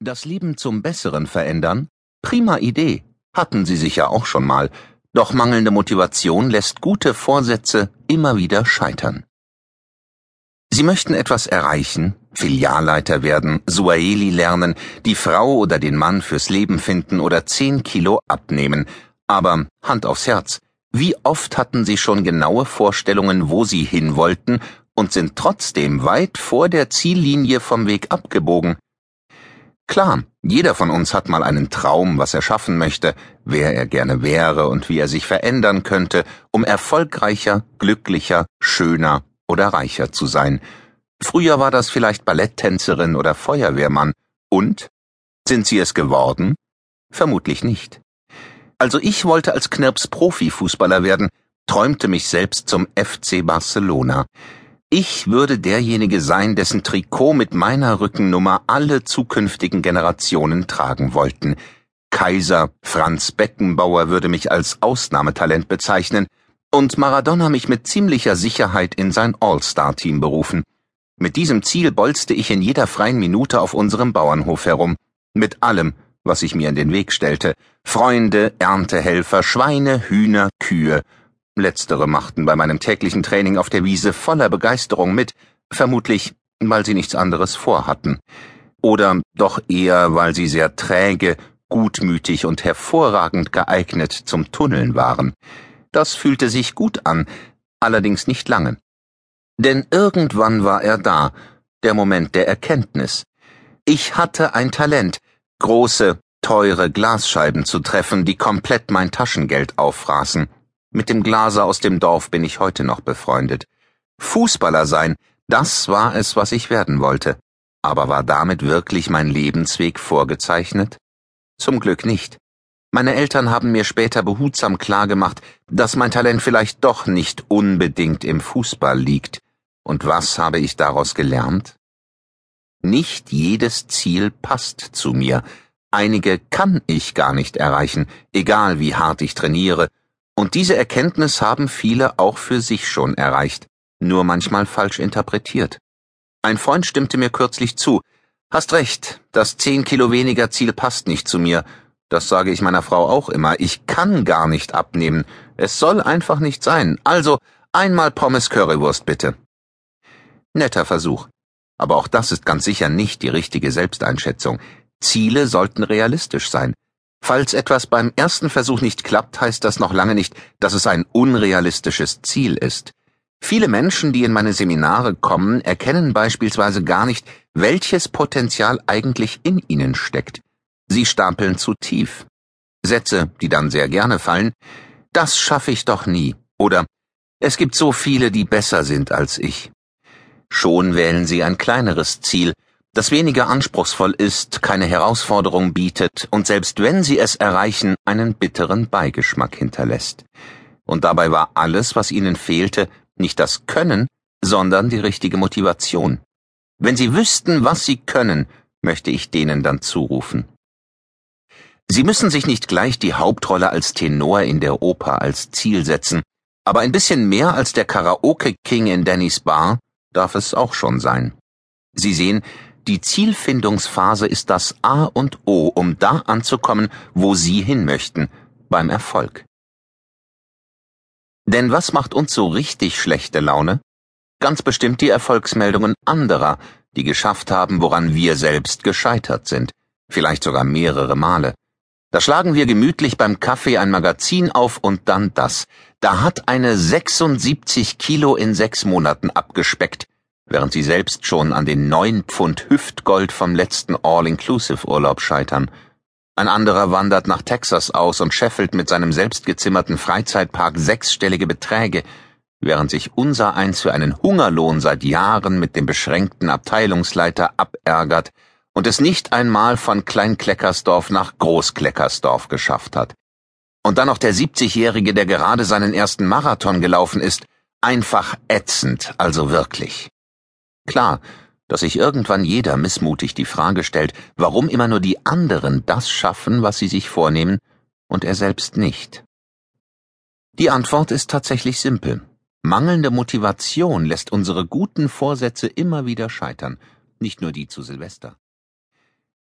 Das Leben zum Besseren verändern? Prima Idee. Hatten Sie sicher auch schon mal. Doch mangelnde Motivation lässt gute Vorsätze immer wieder scheitern. Sie möchten etwas erreichen, Filialleiter werden, Suaheli lernen, die Frau oder den Mann fürs Leben finden oder zehn Kilo abnehmen. Aber Hand aufs Herz, wie oft hatten Sie schon genaue Vorstellungen, wo Sie hin wollten und sind trotzdem weit vor der Ziellinie vom Weg abgebogen? Klar, jeder von uns hat mal einen Traum, was er schaffen möchte, wer er gerne wäre und wie er sich verändern könnte, um erfolgreicher, glücklicher, schöner oder reicher zu sein. Früher war das vielleicht Balletttänzerin oder Feuerwehrmann. Und? Sind sie es geworden? Vermutlich nicht. Also ich wollte als Knirps Profifußballer werden, träumte mich selbst zum FC Barcelona. Ich würde derjenige sein, dessen Trikot mit meiner Rückennummer alle zukünftigen Generationen tragen wollten. Kaiser Franz Beckenbauer würde mich als Ausnahmetalent bezeichnen und Maradona mich mit ziemlicher Sicherheit in sein All-Star-Team berufen. Mit diesem Ziel bolzte ich in jeder freien Minute auf unserem Bauernhof herum, mit allem, was ich mir in den Weg stellte. Freunde, Erntehelfer, Schweine, Hühner, Kühe, Letztere machten bei meinem täglichen Training auf der Wiese voller Begeisterung mit, vermutlich, weil sie nichts anderes vorhatten. Oder doch eher, weil sie sehr träge, gutmütig und hervorragend geeignet zum Tunneln waren. Das fühlte sich gut an, allerdings nicht lange. Denn irgendwann war er da, der Moment der Erkenntnis. Ich hatte ein Talent, große, teure Glasscheiben zu treffen, die komplett mein Taschengeld auffraßen. Mit dem Glaser aus dem Dorf bin ich heute noch befreundet. Fußballer sein, das war es, was ich werden wollte. Aber war damit wirklich mein Lebensweg vorgezeichnet? Zum Glück nicht. Meine Eltern haben mir später behutsam klargemacht, dass mein Talent vielleicht doch nicht unbedingt im Fußball liegt. Und was habe ich daraus gelernt? Nicht jedes Ziel passt zu mir. Einige kann ich gar nicht erreichen, egal wie hart ich trainiere und diese Erkenntnis haben viele auch für sich schon erreicht, nur manchmal falsch interpretiert. Ein Freund stimmte mir kürzlich zu. Hast recht, das zehn Kilo weniger Ziel passt nicht zu mir. Das sage ich meiner Frau auch immer. Ich kann gar nicht abnehmen. Es soll einfach nicht sein. Also einmal Pommes Currywurst bitte. Netter Versuch. Aber auch das ist ganz sicher nicht die richtige Selbsteinschätzung. Ziele sollten realistisch sein. Falls etwas beim ersten Versuch nicht klappt, heißt das noch lange nicht, dass es ein unrealistisches Ziel ist. Viele Menschen, die in meine Seminare kommen, erkennen beispielsweise gar nicht, welches Potenzial eigentlich in ihnen steckt. Sie stapeln zu tief. Sätze, die dann sehr gerne fallen, das schaffe ich doch nie, oder es gibt so viele, die besser sind als ich. Schon wählen sie ein kleineres Ziel, das weniger anspruchsvoll ist, keine Herausforderung bietet und selbst wenn sie es erreichen, einen bitteren Beigeschmack hinterlässt. Und dabei war alles, was ihnen fehlte, nicht das Können, sondern die richtige Motivation. Wenn sie wüssten, was sie können, möchte ich denen dann zurufen. Sie müssen sich nicht gleich die Hauptrolle als Tenor in der Oper als Ziel setzen, aber ein bisschen mehr als der Karaoke King in Dannys Bar darf es auch schon sein. Sie sehen, die Zielfindungsphase ist das A und O, um da anzukommen, wo Sie hin möchten, beim Erfolg. Denn was macht uns so richtig schlechte Laune? Ganz bestimmt die Erfolgsmeldungen anderer, die geschafft haben, woran wir selbst gescheitert sind, vielleicht sogar mehrere Male. Da schlagen wir gemütlich beim Kaffee ein Magazin auf und dann das. Da hat eine 76 Kilo in sechs Monaten abgespeckt, während sie selbst schon an den neun Pfund Hüftgold vom letzten All-Inclusive-Urlaub scheitern. Ein anderer wandert nach Texas aus und scheffelt mit seinem selbstgezimmerten Freizeitpark sechsstellige Beträge, während sich unser eins für einen Hungerlohn seit Jahren mit dem beschränkten Abteilungsleiter abärgert und es nicht einmal von Kleinkleckersdorf nach Großkleckersdorf geschafft hat. Und dann noch der 70-Jährige, der gerade seinen ersten Marathon gelaufen ist, einfach ätzend, also wirklich. Klar, dass sich irgendwann jeder missmutig die Frage stellt, warum immer nur die anderen das schaffen, was sie sich vornehmen, und er selbst nicht. Die Antwort ist tatsächlich simpel. Mangelnde Motivation lässt unsere guten Vorsätze immer wieder scheitern, nicht nur die zu Silvester.